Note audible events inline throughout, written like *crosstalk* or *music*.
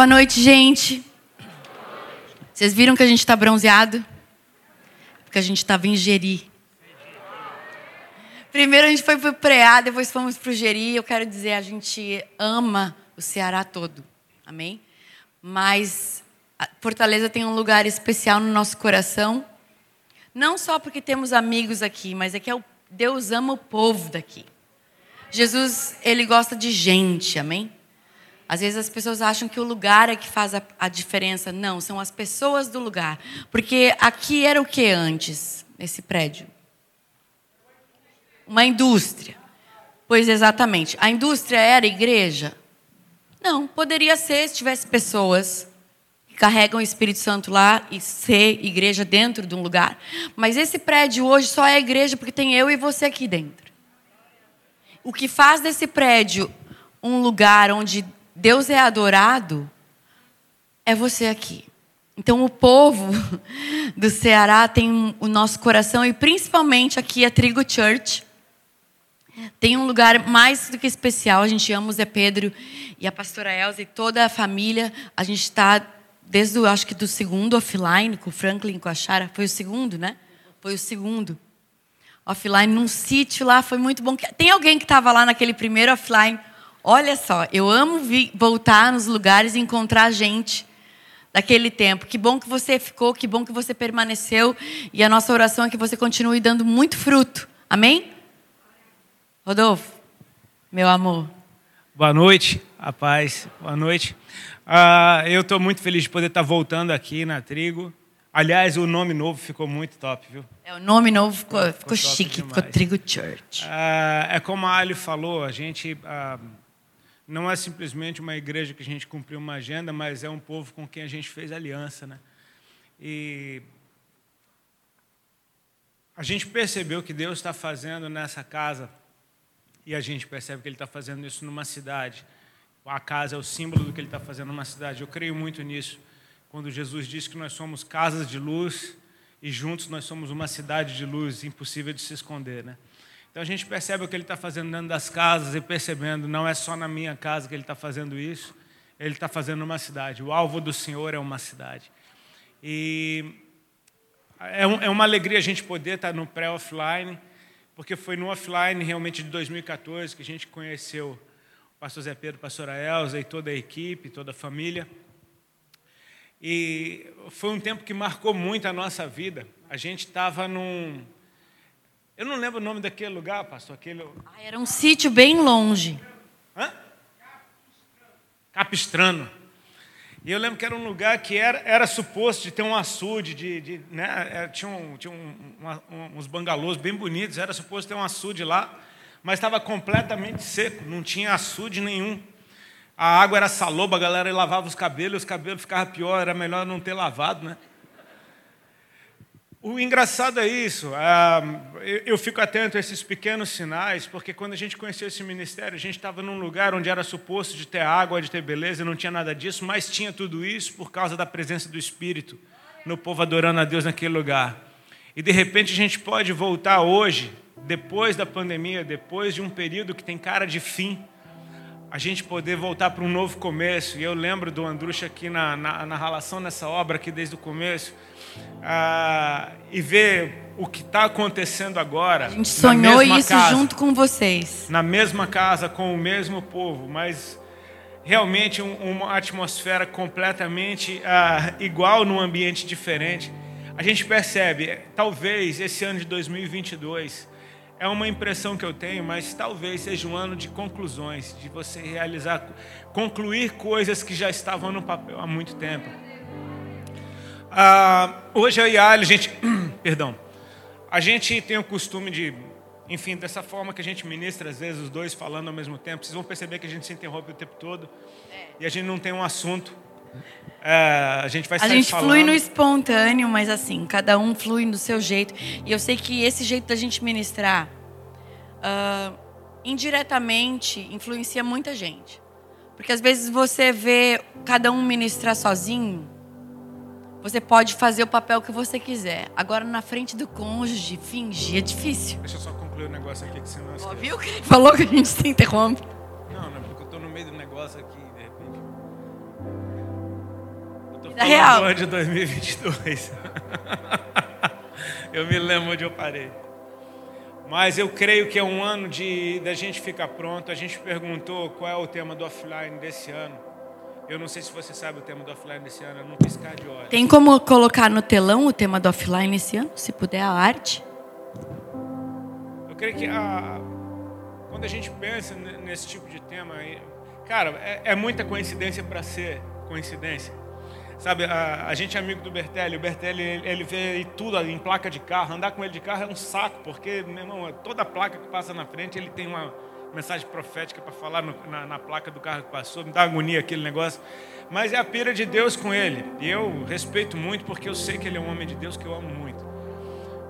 Boa noite, gente. Vocês viram que a gente está bronzeado? Porque a gente estava em Jeri. Primeiro a gente foi para o Preá, depois fomos para o Jeri. Eu quero dizer, a gente ama o Ceará todo. Amém? Mas Fortaleza tem um lugar especial no nosso coração. Não só porque temos amigos aqui, mas é que é Deus ama o povo daqui. Jesus, ele gosta de gente, amém? Às vezes as pessoas acham que o lugar é que faz a, a diferença. Não, são as pessoas do lugar. Porque aqui era o que antes, nesse prédio? Uma indústria. Pois exatamente. A indústria era igreja? Não, poderia ser se tivesse pessoas que carregam o Espírito Santo lá e ser igreja dentro de um lugar. Mas esse prédio hoje só é igreja porque tem eu e você aqui dentro. O que faz desse prédio um lugar onde Deus é adorado, é você aqui. Então, o povo *laughs* do Ceará tem o nosso coração, e principalmente aqui a Trigo Church. Tem um lugar mais do que especial. A gente ama o Zé Pedro e a pastora Elza e toda a família. A gente está desde, o, acho que do segundo offline, com o Franklin, com a Chara. Foi o segundo, né? Foi o segundo. Offline, num sítio lá, foi muito bom. Tem alguém que estava lá naquele primeiro offline? Olha só, eu amo voltar nos lugares e encontrar gente daquele tempo. Que bom que você ficou, que bom que você permaneceu. E a nossa oração é que você continue dando muito fruto. Amém? Rodolfo, meu amor. Boa noite, a paz. Boa noite. Uh, eu estou muito feliz de poder estar voltando aqui na Trigo. Aliás, o nome novo ficou muito top, viu? É, o nome novo ficou, ficou, ficou chique, demais. ficou Trigo Church. Uh, é como a Ali falou, a gente... Uh, não é simplesmente uma igreja que a gente cumpriu uma agenda, mas é um povo com quem a gente fez aliança, né? E a gente percebeu que Deus está fazendo nessa casa e a gente percebe que Ele está fazendo isso numa cidade. A casa é o símbolo do que Ele está fazendo numa cidade. Eu creio muito nisso. Quando Jesus disse que nós somos casas de luz e juntos nós somos uma cidade de luz, impossível de se esconder, né? Então a gente percebe o que ele está fazendo dentro das casas e percebendo, não é só na minha casa que ele está fazendo isso, ele está fazendo numa cidade. O alvo do Senhor é uma cidade. E é, um, é uma alegria a gente poder estar no pré-offline, porque foi no offline realmente de 2014 que a gente conheceu o pastor Zé Pedro, a pastora Elza e toda a equipe, toda a família. E foi um tempo que marcou muito a nossa vida. A gente estava num eu não lembro o nome daquele lugar, pastor. Aquele... Ah, era um sítio bem longe. Hã? Capistrano. E eu lembro que era um lugar que era, era suposto de ter um açude, de, de né? É, tinha, um, tinha um, uma, uns bangalôs bem bonitos, era suposto ter um açude lá, mas estava completamente seco, não tinha açude nenhum. A água era saloba, a galera lavava os cabelos, os cabelos ficavam pior, era melhor não ter lavado, né? O engraçado é isso, ah, eu fico atento a esses pequenos sinais, porque quando a gente conheceu esse ministério, a gente estava num lugar onde era suposto de ter água, de ter beleza, não tinha nada disso, mas tinha tudo isso por causa da presença do Espírito no povo adorando a Deus naquele lugar. E de repente a gente pode voltar hoje, depois da pandemia, depois de um período que tem cara de fim, a gente poder voltar para um novo começo. E eu lembro do Andrucha aqui na, na, na relação nessa obra, aqui desde o começo ah, e ver o que está acontecendo agora. A gente sonhou isso casa, junto com vocês. Na mesma casa, com o mesmo povo, mas realmente um, uma atmosfera completamente ah, igual num ambiente diferente. A gente percebe, talvez esse ano de 2022 é uma impressão que eu tenho, mas talvez seja um ano de conclusões, de você realizar, concluir coisas que já estavam no papel há muito tempo. Ah, hoje eu e a Ali, a gente, *clears throat* perdão, a gente tem o costume de, enfim, dessa forma que a gente ministra, às vezes os dois falando ao mesmo tempo, vocês vão perceber que a gente se interrompe o tempo todo é. e a gente não tem um assunto. É, a gente vai A gente falando. flui no espontâneo, mas assim, cada um flui do seu jeito. E eu sei que esse jeito da gente ministrar, uh, indiretamente, influencia muita gente. Porque às vezes você vê cada um ministrar sozinho você pode fazer o papel que você quiser. Agora, na frente do cônjuge, fingir é difícil. Deixa eu só concluir o um negócio aqui que você não. Viu que ele falou que a gente se interrompe? Não, não, porque eu estou no meio do negócio aqui, Vida real. do ano de 2022. *laughs* eu me lembro onde eu parei. Mas eu creio que é um ano de da gente ficar pronto. A gente perguntou qual é o tema do offline desse ano. Eu não sei se você sabe o tema do offline desse ano, é num piscar de olhos. Tem como colocar no telão o tema do offline esse ano, se puder, a arte? Eu creio que a, quando a gente pensa nesse tipo de tema, cara, é, é muita coincidência para ser coincidência. Sabe, a, a, gente é amigo do Bertelli, o Bertelli ele, ele vê tudo em placa de carro, andar com ele de carro é um saco, porque, meu irmão, toda placa que passa na frente ele tem uma mensagem profética para falar no, na, na, placa do carro que passou, me dá agonia aquele negócio. Mas é a pira de Deus com ele. E eu respeito muito porque eu sei que ele é um homem de Deus que eu amo muito.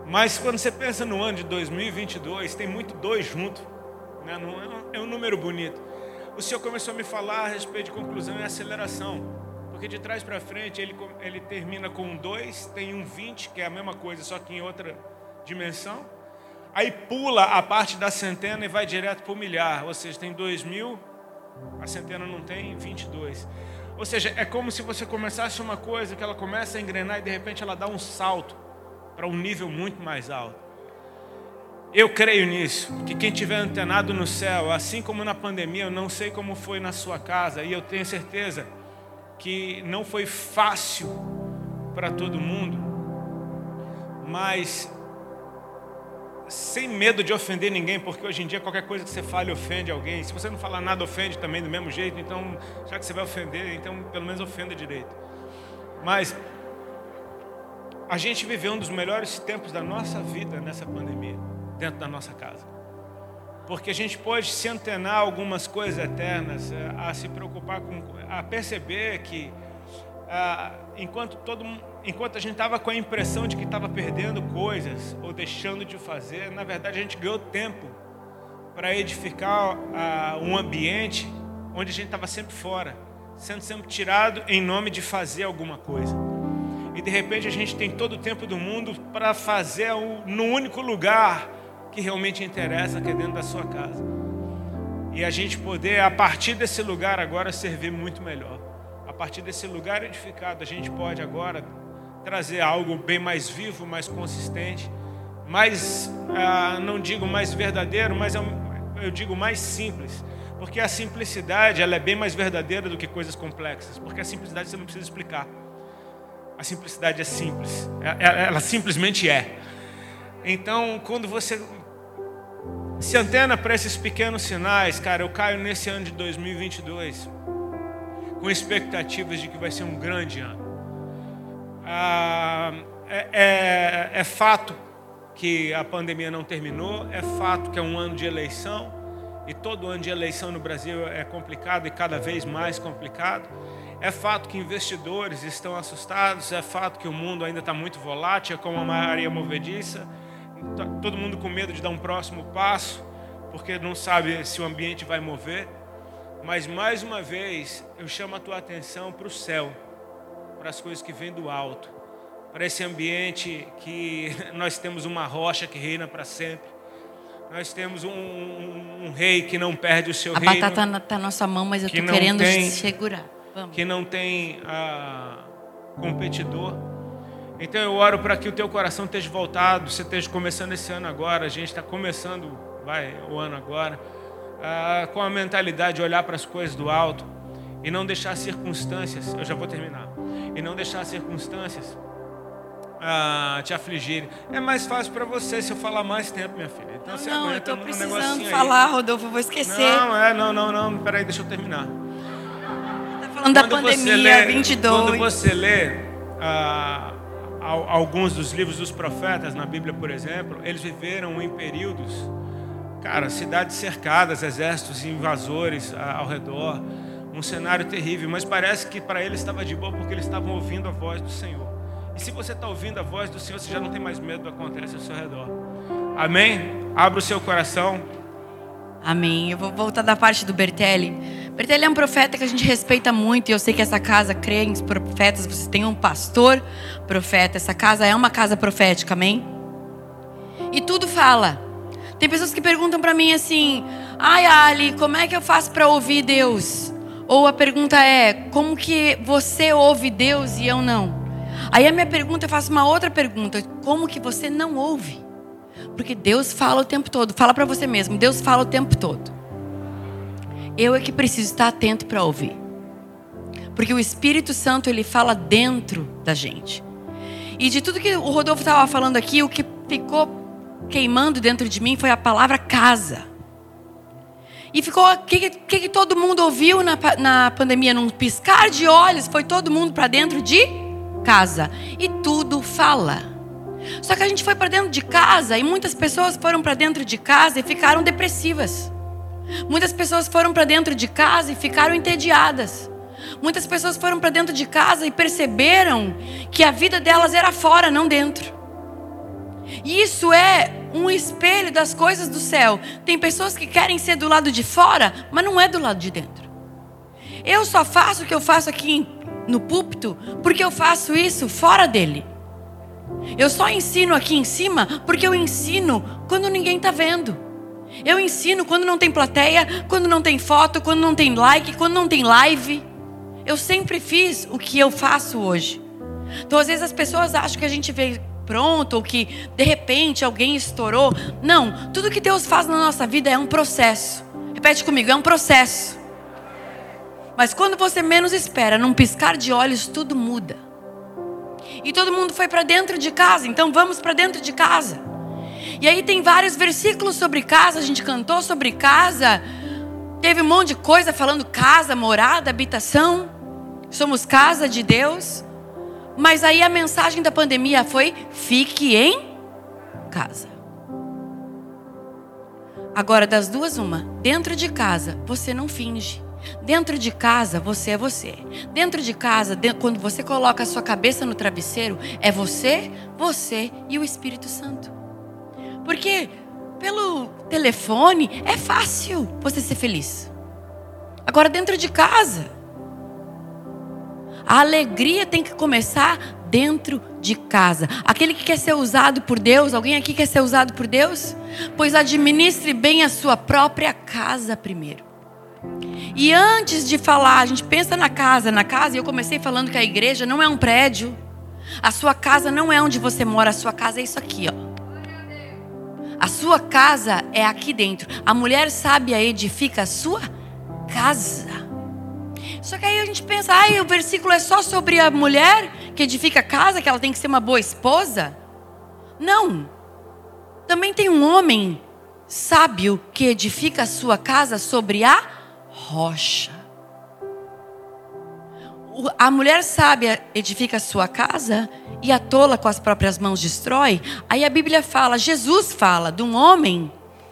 Mas quando você pensa no ano de 2022, tem muito dois junto. Né? É, é um número bonito. O Senhor começou a me falar a respeito de conclusão e aceleração. Porque de trás para frente ele, ele termina com um 2, tem um 20, que é a mesma coisa, só que em outra dimensão. Aí pula a parte da centena e vai direto para o milhar, ou seja, tem 2 mil, a centena não tem 22. Ou seja, é como se você começasse uma coisa que ela começa a engrenar e de repente ela dá um salto para um nível muito mais alto. Eu creio nisso, que quem tiver antenado no céu, assim como na pandemia, eu não sei como foi na sua casa, e eu tenho certeza que não foi fácil para todo mundo, mas sem medo de ofender ninguém, porque hoje em dia qualquer coisa que você fale ofende alguém. Se você não falar nada, ofende também do mesmo jeito. Então, já que você vai ofender, então pelo menos ofenda direito. Mas a gente viveu um dos melhores tempos da nossa vida nessa pandemia, dentro da nossa casa. Porque a gente pode se antenar algumas coisas eternas, eh, a se preocupar com, a perceber que ah, enquanto todo enquanto a gente estava com a impressão de que estava perdendo coisas ou deixando de fazer, na verdade a gente ganhou tempo para edificar ah, um ambiente onde a gente estava sempre fora, sendo sempre tirado em nome de fazer alguma coisa. E de repente a gente tem todo o tempo do mundo para fazer no único lugar que realmente interessa, que é dentro da sua casa. E a gente poder, a partir desse lugar agora, servir muito melhor. A partir desse lugar edificado, a gente pode agora trazer algo bem mais vivo, mais consistente, mais, ah, não digo mais verdadeiro, mas eu, eu digo mais simples. Porque a simplicidade ela é bem mais verdadeira do que coisas complexas. Porque a simplicidade você não precisa explicar. A simplicidade é simples. É, é, ela simplesmente é. Então, quando você se antena para esses pequenos sinais, cara, eu caio nesse ano de 2022 com expectativas de que vai ser um grande ano. Ah, é, é, é fato que a pandemia não terminou, é fato que é um ano de eleição, e todo ano de eleição no Brasil é complicado e cada vez mais complicado. É fato que investidores estão assustados, é fato que o mundo ainda está muito volátil, como a Maria Movediça todo mundo com medo de dar um próximo passo, porque não sabe se o ambiente vai mover. Mas mais uma vez, eu chamo a tua atenção para o céu, para as coisas que vêm do alto, para esse ambiente que *laughs* nós temos uma rocha que reina para sempre. Nós temos um, um, um, rei que não perde o seu a reino. A batata está na nossa mão, mas eu estou querendo tem, segurar. Vamos. Que não tem ah, competidor. Então eu oro para que o teu coração esteja voltado, você esteja começando esse ano agora, a gente está começando, vai, o ano agora, ah, com a mentalidade de olhar para as coisas do alto e não deixar circunstâncias, eu já vou terminar, e não deixar circunstâncias ah, te afligirem. É mais fácil para você se eu falar mais tempo, minha filha. Então não, você não, eu estou precisando falar, aí. Rodolfo, eu vou esquecer. Não, é, não, não, não, peraí, deixa eu terminar. Está falando quando da pandemia, lê, 22. Quando você lê... Ah, alguns dos livros dos profetas na Bíblia, por exemplo, eles viveram em períodos, cara, cidades cercadas, exércitos invasores ao redor, um cenário terrível, mas parece que para eles estava de boa porque eles estavam ouvindo a voz do Senhor. E se você está ouvindo a voz do Senhor, você já não tem mais medo do que acontece ao seu redor. Amém? Abra o seu coração. Amém. Eu vou voltar da parte do Bertelli. Bertelli é um profeta que a gente respeita muito e eu sei que essa casa crê em profetas. Você tem um pastor profeta. Essa casa é uma casa profética, amém? E tudo fala. Tem pessoas que perguntam para mim assim: "Ai, Ali, como é que eu faço para ouvir Deus?" Ou a pergunta é: como que você ouve Deus e eu não? Aí a minha pergunta, eu faço uma outra pergunta: como que você não ouve? Porque Deus fala o tempo todo. Fala para você mesmo: Deus fala o tempo todo. Eu é que preciso estar atento para ouvir. Porque o Espírito Santo ele fala dentro da gente. E de tudo que o Rodolfo estava falando aqui, o que ficou queimando dentro de mim foi a palavra casa. E ficou o que, que, que, todo mundo ouviu na, na pandemia? Num piscar de olhos, foi todo mundo para dentro de casa. E tudo fala. Só que a gente foi para dentro de casa e muitas pessoas foram para dentro de casa e ficaram depressivas. Muitas pessoas foram para dentro de casa e ficaram entediadas. Muitas pessoas foram para dentro de casa e perceberam que a vida delas era fora, não dentro. E isso é um espelho das coisas do céu. Tem pessoas que querem ser do lado de fora, mas não é do lado de dentro. Eu só faço o que eu faço aqui no púlpito porque eu faço isso fora dele. Eu só ensino aqui em cima porque eu ensino quando ninguém está vendo. Eu ensino quando não tem plateia, quando não tem foto, quando não tem like, quando não tem live. Eu sempre fiz o que eu faço hoje. Então, às vezes, as pessoas acham que a gente veio pronto ou que de repente alguém estourou. Não, tudo que Deus faz na nossa vida é um processo. Repete comigo, é um processo. Mas quando você menos espera, num piscar de olhos, tudo muda. E todo mundo foi para dentro de casa, então vamos para dentro de casa. E aí tem vários versículos sobre casa, a gente cantou sobre casa. Teve um monte de coisa falando casa, morada, habitação. Somos casa de Deus. Mas aí a mensagem da pandemia foi: fique em casa. Agora, das duas, uma. Dentro de casa, você não finge. Dentro de casa, você é você. Dentro de casa, quando você coloca a sua cabeça no travesseiro, é você, você e o Espírito Santo. Porque pelo telefone é fácil você ser feliz. Agora, dentro de casa, a alegria tem que começar dentro de casa. Aquele que quer ser usado por Deus, alguém aqui quer ser usado por Deus? Pois administre bem a sua própria casa primeiro. E antes de falar, a gente pensa na casa, na casa, e eu comecei falando que a igreja não é um prédio. A sua casa não é onde você mora, a sua casa é isso aqui, ó. A sua casa é aqui dentro. A mulher sábia edifica a sua casa. Só que aí a gente pensa, ai, o versículo é só sobre a mulher que edifica a casa, que ela tem que ser uma boa esposa? Não. Também tem um homem sábio que edifica a sua casa sobre a rocha. A mulher sábia edifica a sua casa e a tola com as próprias mãos destrói. Aí a Bíblia fala, Jesus fala de um homem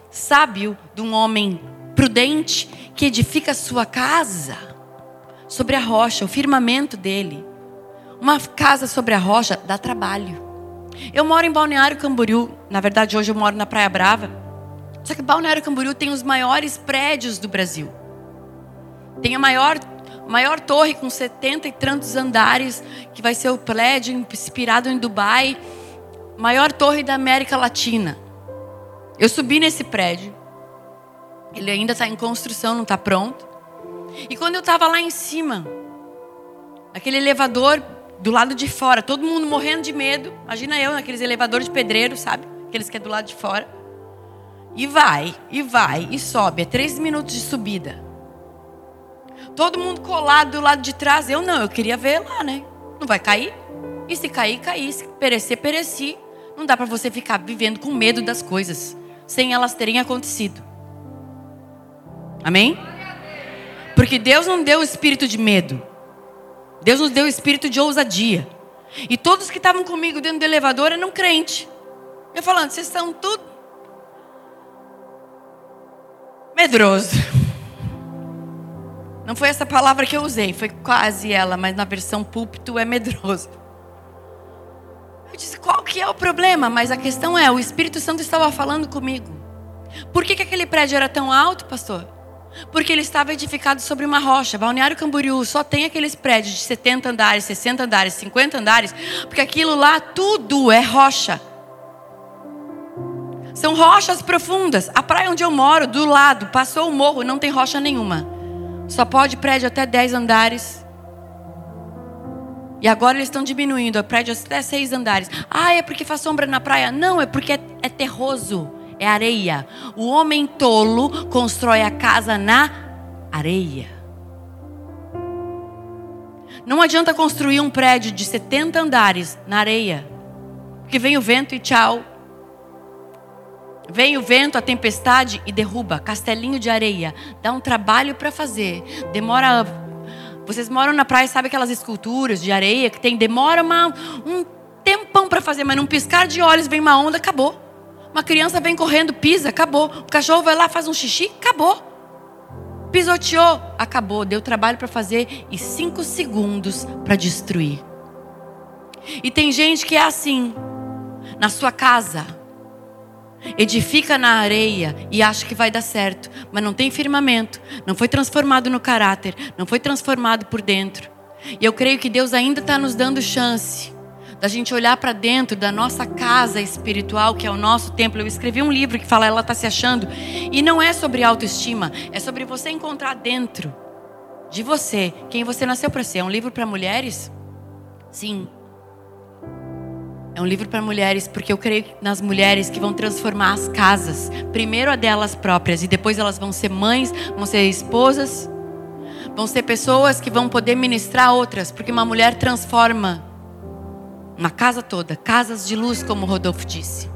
sábio, de um homem prudente que edifica a sua casa sobre a rocha, o firmamento dele. Uma casa sobre a rocha dá trabalho. Eu moro em Balneário Camboriú, na verdade hoje eu moro na Praia Brava. Só que Balneário Camboriú tem os maiores prédios do Brasil. Tem a maior, maior torre com 70 e tantos andares, que vai ser o prédio inspirado em Dubai, maior torre da América Latina. Eu subi nesse prédio. Ele ainda está em construção, não está pronto. E quando eu estava lá em cima, naquele elevador do lado de fora, todo mundo morrendo de medo. Imagina eu naqueles elevadores de pedreiro, sabe? Aqueles que é do lado de fora. E vai, e vai, e sobe. É três minutos de subida. Todo mundo colado do lado de trás. Eu não, eu queria ver lá, né? Não vai cair? E se cair, cair. Se perecer, pereci. Não dá para você ficar vivendo com medo das coisas, sem elas terem acontecido. Amém? Porque Deus não deu o espírito de medo. Deus nos deu o espírito de ousadia. E todos que estavam comigo dentro do elevador eram crentes. Eu falando, vocês estão tudo medroso. Não foi essa palavra que eu usei, foi quase ela, mas na versão púlpito é medroso. Eu disse, qual que é o problema? Mas a questão é, o Espírito Santo estava falando comigo. Por que, que aquele prédio era tão alto, pastor? Porque ele estava edificado sobre uma rocha. Balneário Camboriú só tem aqueles prédios de 70 andares, 60 andares, 50 andares, porque aquilo lá tudo é rocha. São rochas profundas. A praia onde eu moro, do lado, passou o morro, não tem rocha nenhuma. Só pode prédio até 10 andares. E agora eles estão diminuindo, o prédio até seis andares. Ah, é porque faz sombra na praia? Não, é porque é, é terroso, é areia. O homem tolo constrói a casa na areia. Não adianta construir um prédio de 70 andares na areia, porque vem o vento e tchau. Vem o vento, a tempestade e derruba. Castelinho de areia. Dá um trabalho para fazer. Demora vocês moram na praia, sabe aquelas esculturas de areia que tem demora uma, um tempão para fazer, mas num piscar de olhos vem uma onda, acabou. Uma criança vem correndo, pisa, acabou. O cachorro vai lá, faz um xixi, acabou. Pisoteou, acabou. Deu trabalho para fazer e cinco segundos para destruir. E tem gente que é assim, na sua casa edifica na areia e acha que vai dar certo, mas não tem firmamento, não foi transformado no caráter, não foi transformado por dentro. E eu creio que Deus ainda está nos dando chance da gente olhar para dentro da nossa casa espiritual, que é o nosso templo. Eu escrevi um livro que fala ela está se achando, e não é sobre autoestima, é sobre você encontrar dentro de você quem você nasceu para ser. É um livro para mulheres? Sim, é um livro para mulheres, porque eu creio nas mulheres que vão transformar as casas. Primeiro a delas próprias, e depois elas vão ser mães, vão ser esposas, vão ser pessoas que vão poder ministrar outras, porque uma mulher transforma uma casa toda, casas de luz, como Rodolfo disse.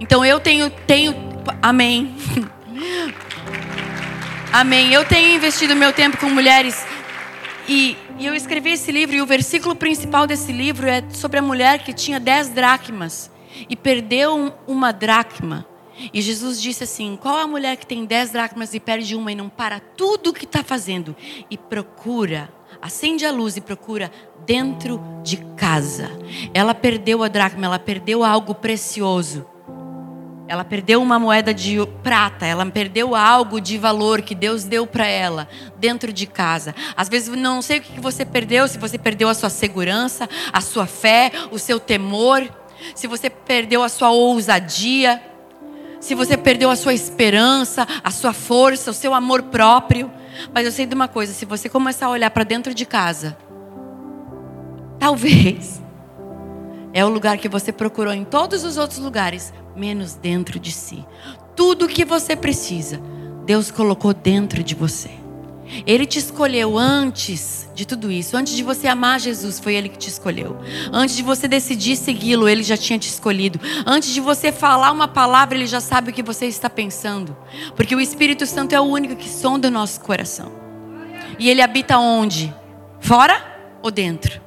Então eu tenho, tenho, amém. *laughs* amém. Eu tenho investido meu tempo com mulheres e, e, eu escrevi esse livro, e o versículo principal desse livro é sobre a mulher que tinha dez dracmas e perdeu uma dracma. E Jesus disse assim: Qual a mulher que tem dez dracmas e perde uma e não para tudo o que está fazendo e procura, acende a luz e procura dentro de casa? Ela perdeu a dracma, ela perdeu algo precioso. Ela perdeu uma moeda de prata, ela perdeu algo de valor que Deus deu para ela dentro de casa. Às vezes não sei o que você perdeu, se você perdeu a sua segurança, a sua fé, o seu temor, se você perdeu a sua ousadia, se você perdeu a sua esperança, a sua força, o seu amor próprio. Mas eu sei de uma coisa, se você começar a olhar para dentro de casa, talvez é o lugar que você procurou em todos os outros lugares, menos dentro de si. Tudo o que você precisa, Deus colocou dentro de você. Ele te escolheu antes de tudo isso. Antes de você amar Jesus, foi Ele que te escolheu. Antes de você decidir segui-lo, Ele já tinha te escolhido. Antes de você falar uma palavra, Ele já sabe o que você está pensando. Porque o Espírito Santo é o único que sonda o nosso coração. E Ele habita onde? Fora ou dentro?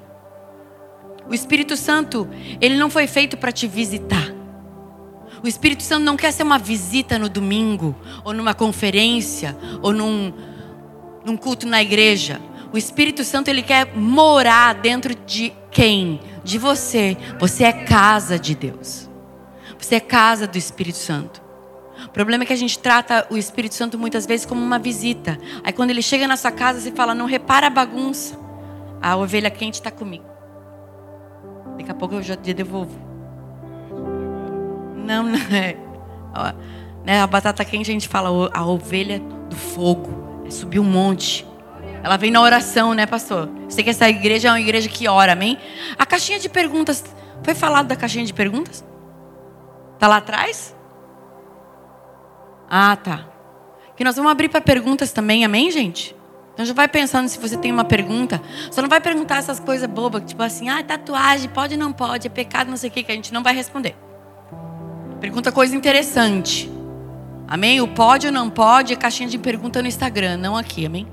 O Espírito Santo, Ele não foi feito para te visitar. O Espírito Santo não quer ser uma visita no domingo, ou numa conferência, ou num, num culto na igreja. O Espírito Santo ele quer morar dentro de quem? De você. Você é casa de Deus. Você é casa do Espírito Santo. O problema é que a gente trata o Espírito Santo muitas vezes como uma visita. Aí quando ele chega na sua casa, você fala: "Não repara a bagunça. A ovelha quente está comigo." Daqui a pouco eu já te devolvo. Não, não é. Né, a batata quente a gente fala a ovelha do fogo. É subir um monte. Ela vem na oração, né, pastor? Você que essa igreja é uma igreja que ora, amém? A caixinha de perguntas. Foi falado da caixinha de perguntas? Tá lá atrás? Ah, tá. Que nós vamos abrir para perguntas também, amém, gente? Então já vai pensando se você tem uma pergunta. Só não vai perguntar essas coisas bobas, tipo assim, ah, tatuagem, pode ou não pode, é pecado, não sei o que, que a gente não vai responder. Pergunta coisa interessante. Amém? O pode ou não pode é caixinha de pergunta no Instagram, não aqui, amém?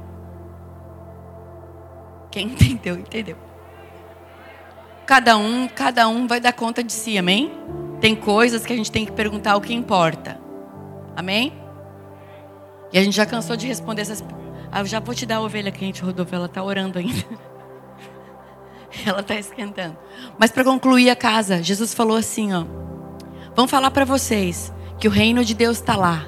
Quem *laughs* entendeu, entendeu. Cada um, cada um vai dar conta de si, amém? Tem coisas que a gente tem que perguntar o que importa. Amém? E a gente já cansou de responder essas. Ah, eu já vou te dar a ovelha quente, Rodolfo. Ela está orando ainda. *laughs* Ela está esquentando. Mas para concluir a casa, Jesus falou assim, ó. Vão falar para vocês que o reino de Deus está lá,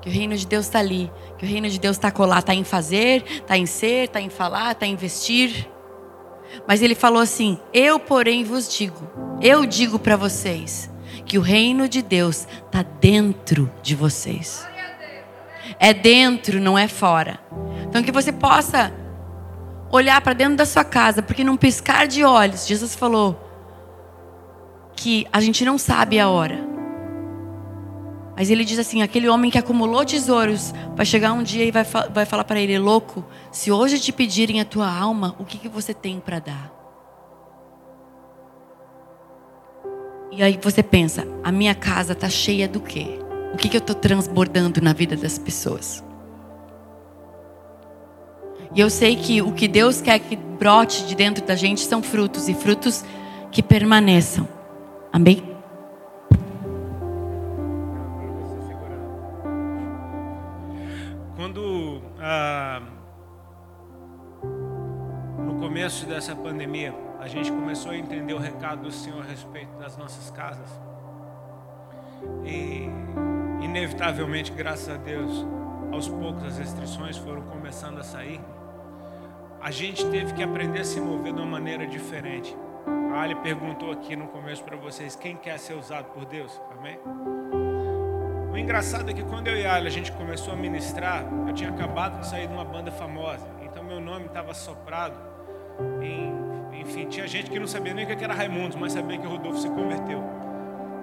que o reino de Deus está ali, que o reino de Deus está colar, está em fazer, está em ser, está em falar, está em vestir. Mas ele falou assim: Eu, porém, vos digo, eu digo para vocês que o reino de Deus está dentro de vocês. É dentro, não é fora. Então que você possa olhar para dentro da sua casa, porque num piscar de olhos, Jesus falou que a gente não sabe a hora. Mas ele diz assim: aquele homem que acumulou tesouros vai chegar um dia e vai, vai falar para ele: louco, se hoje te pedirem a tua alma, o que, que você tem para dar? E aí você pensa: a minha casa está cheia do quê? O que, que eu estou transbordando na vida das pessoas? E eu sei que o que Deus quer que brote de dentro da gente são frutos e frutos que permaneçam. Amém? Quando ah, no começo dessa pandemia a gente começou a entender o recado do Senhor a respeito das nossas casas e inevitavelmente, graças a Deus, aos poucos as restrições foram começando a sair a gente teve que aprender a se mover de uma maneira diferente. A Ali perguntou aqui no começo para vocês: quem quer ser usado por Deus? Amém? O engraçado é que quando eu e a Ali a gente começou a ministrar, eu tinha acabado de sair de uma banda famosa, então meu nome estava soprado. Em, enfim, tinha gente que não sabia nem o que era Raimundos, mas sabia que o Rodolfo se converteu.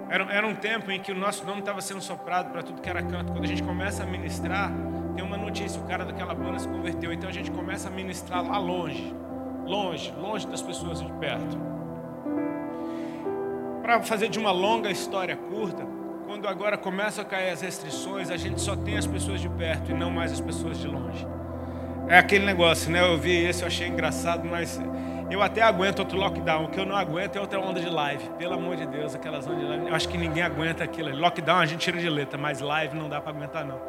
Era, era um tempo em que o nosso nome estava sendo soprado para tudo que era canto. Quando a gente começa a ministrar, tem uma notícia, o cara daquela banda se converteu. Então a gente começa a ministrar lá longe, longe, longe das pessoas de perto. Para fazer de uma longa história curta, quando agora começam a cair as restrições, a gente só tem as pessoas de perto e não mais as pessoas de longe. É aquele negócio, né? Eu vi esse, eu achei engraçado, mas eu até aguento outro lockdown. O que eu não aguento é outra onda de live. Pelo amor de Deus, aquelas ondas de live. Eu acho que ninguém aguenta aquilo. Lockdown a gente tira de letra, mas live não dá para aguentar, não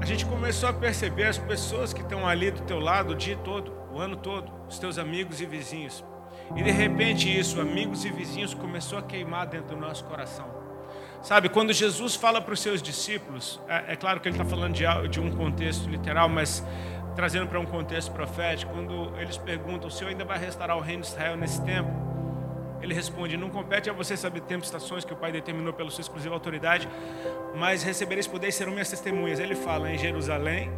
a gente começou a perceber as pessoas que estão ali do teu lado o dia todo, o ano todo, os teus amigos e vizinhos. E de repente isso, amigos e vizinhos, começou a queimar dentro do nosso coração. Sabe, quando Jesus fala para os seus discípulos, é, é claro que ele está falando de, de um contexto literal, mas trazendo para um contexto profético, quando eles perguntam, o Senhor ainda vai restaurar o reino de Israel nesse tempo? Ele responde: Não compete a você saber tempo e estações que o Pai determinou pela sua exclusiva autoridade, mas recebereis poder e serão minhas testemunhas. Ele fala em Jerusalém,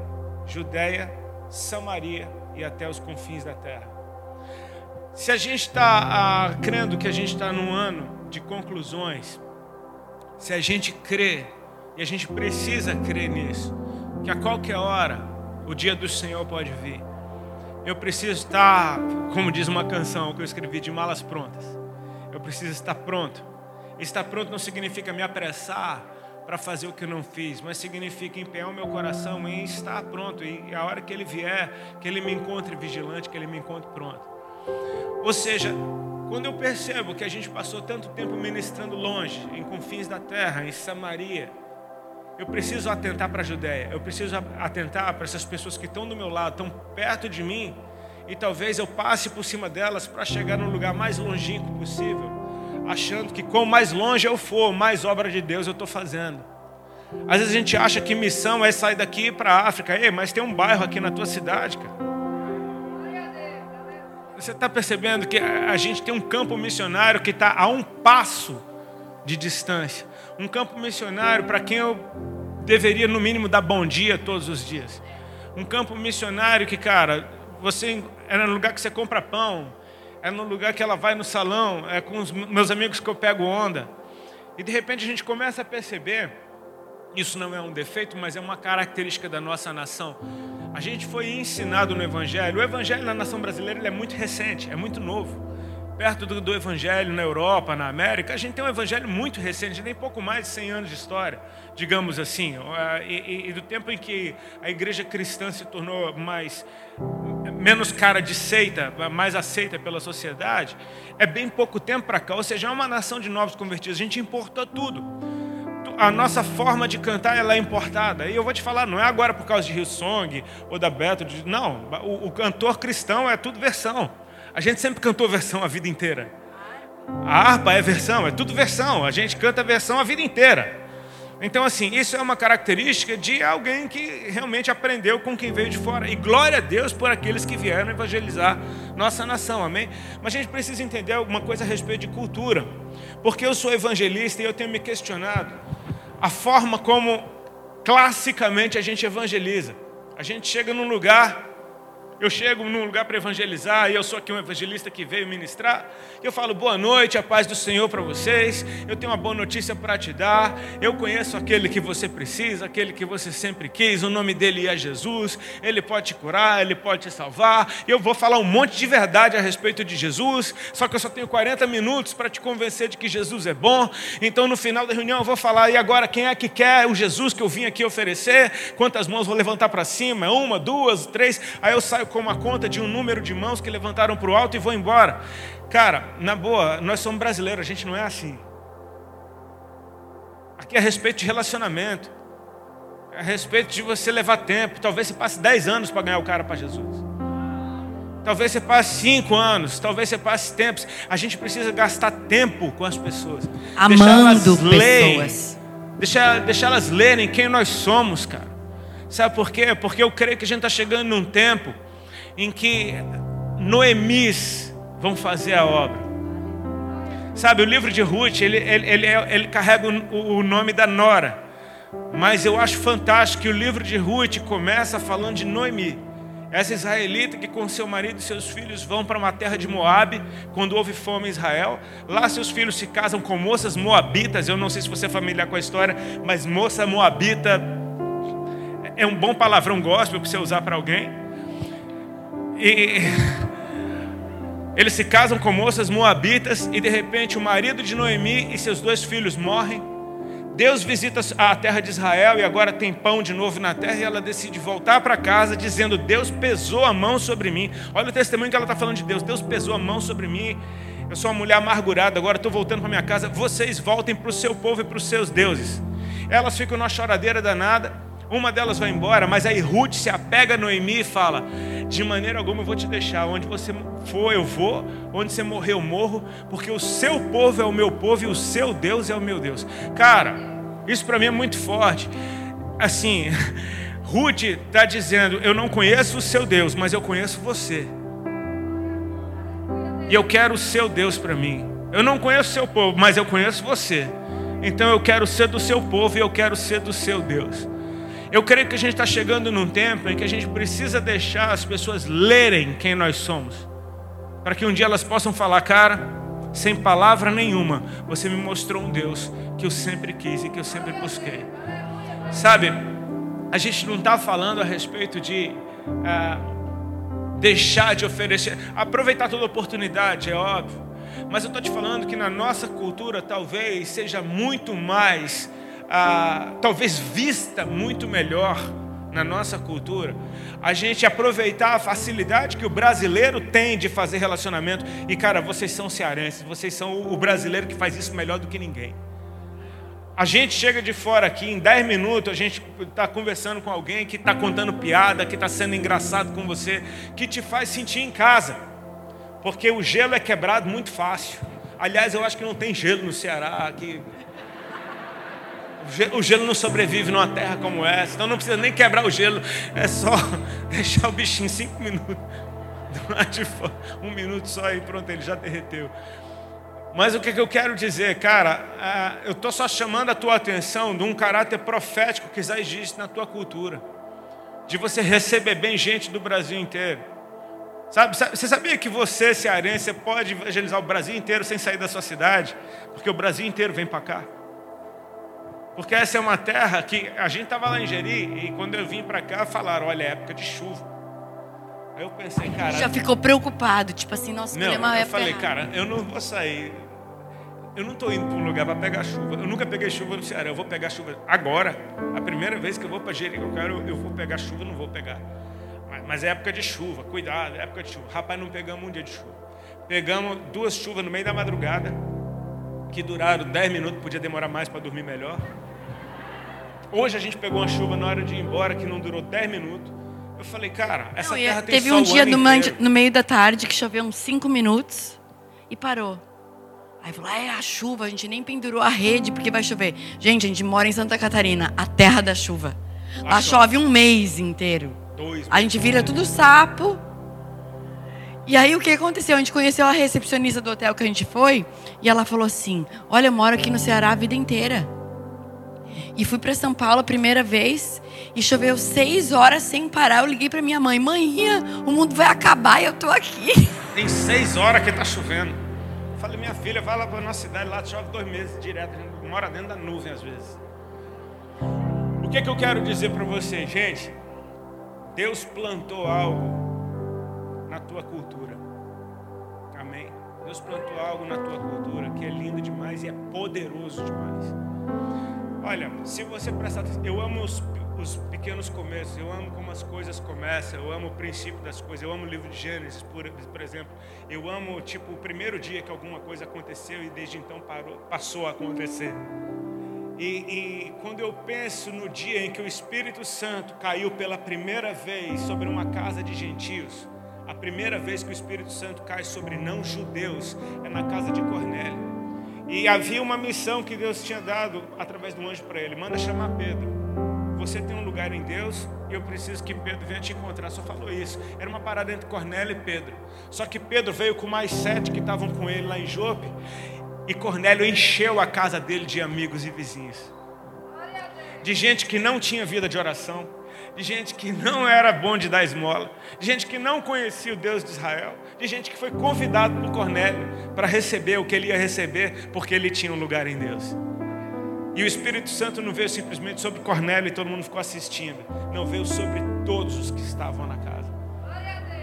Judéia, Samaria e até os confins da terra. Se a gente está ah, crendo que a gente está num ano de conclusões, se a gente crê, e a gente precisa crer nisso, que a qualquer hora o dia do Senhor pode vir. Eu preciso estar, como diz uma canção que eu escrevi, de malas prontas. Eu preciso estar pronto. Estar pronto não significa me apressar para fazer o que eu não fiz, mas significa empenhar o meu coração em estar pronto. E a hora que ele vier, que ele me encontre vigilante, que ele me encontre pronto. Ou seja, quando eu percebo que a gente passou tanto tempo ministrando longe, em confins da terra, em Samaria, eu preciso atentar para a Judéia, eu preciso atentar para essas pessoas que estão do meu lado, estão perto de mim, e talvez eu passe por cima delas para chegar no lugar mais longínquo possível, achando que quanto mais longe eu for, mais obra de Deus eu estou fazendo. Às vezes a gente acha que missão é sair daqui para a África, Ei, mas tem um bairro aqui na tua cidade, cara. Você está percebendo que a gente tem um campo missionário que está a um passo de distância. Um campo missionário para quem eu deveria, no mínimo, dar bom dia todos os dias. Um campo missionário que, cara, você é no lugar que você compra pão, é no lugar que ela vai no salão, é com os meus amigos que eu pego onda. E de repente a gente começa a perceber, isso não é um defeito, mas é uma característica da nossa nação. A gente foi ensinado no Evangelho. O Evangelho na nação brasileira é muito recente, é muito novo perto do, do, Evangelho na Europa, na América, a gente tem um Evangelho muito recente, tem pouco mais de 100 anos de história, digamos assim, e, do tempo em que a igreja cristã se tornou mais menos cara de seita, mais aceita pela sociedade, é bem pouco tempo para cá, ou seja, é uma nação de novos convertidos, a gente importou tudo. A nossa forma de cantar ela é importada. E eu vou te falar, não é agora por causa de Hillsong ou da Beto, não. O, o cantor cristão é tudo versão. A gente sempre cantou versão a vida inteira. A harpa é versão, é tudo versão. A gente canta versão a vida inteira. Então, assim, isso é uma característica de alguém que realmente aprendeu com quem veio de fora. E glória a Deus por aqueles que vieram evangelizar nossa nação, amém? Mas a gente precisa entender alguma coisa a respeito de cultura. Porque eu sou evangelista e eu tenho me questionado a forma como classicamente a gente evangeliza. A gente chega num lugar eu chego num lugar para evangelizar e eu sou aqui um evangelista que veio ministrar. Eu falo boa noite, a paz do Senhor para vocês. Eu tenho uma boa notícia para te dar. Eu conheço aquele que você precisa, aquele que você sempre quis. O nome dele é Jesus. Ele pode te curar, ele pode te salvar. Eu vou falar um monte de verdade a respeito de Jesus. Só que eu só tenho 40 minutos para te convencer de que Jesus é bom. Então no final da reunião eu vou falar: e agora quem é que quer o Jesus que eu vim aqui oferecer? Quantas mãos vou levantar para cima? Uma, duas, três. Aí eu saio com uma conta de um número de mãos que levantaram para o alto e vou embora. Cara, na boa, nós somos brasileiros, a gente não é assim. Aqui é a respeito de relacionamento. É a respeito de você levar tempo. Talvez você passe 10 anos para ganhar o cara para Jesus. Talvez você passe 5 anos. Talvez você passe tempos. A gente precisa gastar tempo com as pessoas. Amando pessoas. Deixar, deixar elas lerem quem nós somos, cara. Sabe por quê? Porque eu creio que a gente está chegando num tempo em que Noemis vão fazer a obra. Sabe, o livro de Ruth, ele, ele, ele, ele carrega o, o nome da Nora. Mas eu acho fantástico que o livro de Ruth começa falando de Noemi. Essa israelita que com seu marido e seus filhos vão para uma terra de Moabe, quando houve fome em Israel. Lá seus filhos se casam com moças moabitas. Eu não sei se você é familiar com a história, mas moça moabita é um bom palavrão gospel para você usar para alguém. E eles se casam com moças moabitas e de repente o marido de Noemi e seus dois filhos morrem. Deus visita a terra de Israel e agora tem pão de novo na terra e ela decide voltar para casa dizendo: Deus pesou a mão sobre mim. Olha o testemunho que ela está falando de Deus: Deus pesou a mão sobre mim. Eu sou uma mulher amargurada, agora estou voltando para minha casa. Vocês voltem para o seu povo e para os seus deuses. Elas ficam numa choradeira danada. Uma delas vai embora, mas aí Ruth se apega a Noemi e fala: De maneira alguma eu vou te deixar. Onde você for, eu vou. Onde você morrer, eu morro. Porque o seu povo é o meu povo e o seu Deus é o meu Deus. Cara, isso para mim é muito forte. Assim, *laughs* Ruth está dizendo: Eu não conheço o seu Deus, mas eu conheço você. E eu quero o seu Deus para mim. Eu não conheço o seu povo, mas eu conheço você. Então eu quero ser do seu povo e eu quero ser do seu Deus. Eu creio que a gente está chegando num tempo em que a gente precisa deixar as pessoas lerem quem nós somos, para que um dia elas possam falar, cara, sem palavra nenhuma, você me mostrou um Deus que eu sempre quis e que eu sempre busquei. Sabe, a gente não está falando a respeito de ah, deixar de oferecer, aproveitar toda oportunidade, é óbvio, mas eu estou te falando que na nossa cultura talvez seja muito mais ah, talvez vista muito melhor na nossa cultura, a gente aproveitar a facilidade que o brasileiro tem de fazer relacionamento. E cara, vocês são cearenses, vocês são o brasileiro que faz isso melhor do que ninguém. A gente chega de fora aqui, em 10 minutos, a gente está conversando com alguém que está contando piada, que está sendo engraçado com você, que te faz sentir em casa. Porque o gelo é quebrado muito fácil. Aliás, eu acho que não tem gelo no Ceará, aqui o gelo não sobrevive numa terra como essa, então não precisa nem quebrar o gelo, é só *laughs* deixar o bichinho cinco minutos *laughs* do lado de fora, um minuto só e pronto, ele já derreteu. Mas o que eu quero dizer, cara, é, eu estou só chamando a tua atenção de um caráter profético que já existe na tua cultura, de você receber bem gente do Brasil inteiro. Sabe, você sabia que você, cearense, pode evangelizar o Brasil inteiro sem sair da sua cidade? Porque o Brasil inteiro vem para cá. Porque essa é uma terra que a gente estava lá em Jeri e quando eu vim para cá falaram, olha, é época de chuva. Aí eu pensei, cara. Já ficou preocupado, tipo assim, nossa, não, problema é eu falei, cara, eu não vou sair. Eu não estou indo para um lugar para pegar chuva. Eu nunca peguei chuva no Ceará. Eu vou pegar chuva agora. A primeira vez que eu vou para Jeri, eu quero, eu vou pegar chuva, não vou pegar. Mas, mas é época de chuva, cuidado, é época de chuva. Rapaz, não pegamos um dia de chuva. Pegamos duas chuvas no meio da madrugada que duraram 10 minutos, podia demorar mais para dormir melhor. Hoje a gente pegou uma chuva na hora de ir embora que não durou 10 minutos. Eu falei, cara, essa não, terra tem Teve um dia no, no, meio da tarde que choveu uns 5 minutos e parou. Aí falou, ah, é a chuva, a gente nem pendurou a rede porque vai chover. Gente, a gente mora em Santa Catarina, a terra da chuva. Lá, Lá chove um mês inteiro. Dois a gente vira tudo sapo. E aí o que aconteceu? A gente conheceu a recepcionista do hotel que a gente foi e ela falou assim: Olha, eu moro aqui no Ceará a vida inteira. E fui para São Paulo a primeira vez E choveu seis horas sem parar. Eu liguei para minha mãe: Mãinha, o mundo vai acabar e eu tô aqui. *laughs* Tem seis horas que tá chovendo. Eu falei, minha filha, vai lá para nossa cidade, lá chove dois meses direto. A gente mora dentro da nuvem às vezes. O que, que eu quero dizer para vocês, gente? Deus plantou algo na tua cultura. Amém? Deus plantou algo na tua cultura que é lindo demais e é poderoso demais. Olha, se você prestar atenção, eu amo os, os pequenos começos, eu amo como as coisas começam, eu amo o princípio das coisas, eu amo o livro de Gênesis, por, por exemplo. Eu amo, tipo, o primeiro dia que alguma coisa aconteceu e desde então parou, passou a acontecer. E, e, quando eu penso no dia em que o Espírito Santo caiu pela primeira vez sobre uma casa de gentios, a primeira vez que o Espírito Santo cai sobre não judeus é na casa de Cornélio. E havia uma missão que Deus tinha dado através do anjo para ele: manda chamar Pedro. Você tem um lugar em Deus e eu preciso que Pedro venha te encontrar. Só falou isso. Era uma parada entre Cornélio e Pedro. Só que Pedro veio com mais sete que estavam com ele lá em Jope. E Cornélio encheu a casa dele de amigos e vizinhos. De gente que não tinha vida de oração, de gente que não era bom de dar esmola, de gente que não conhecia o Deus de Israel, de gente que foi convidado por Cornélio para receber o que ele ia receber, porque ele tinha um lugar em Deus. E o Espírito Santo não veio simplesmente sobre Cornélio e todo mundo ficou assistindo, não veio sobre todos os que estavam na casa.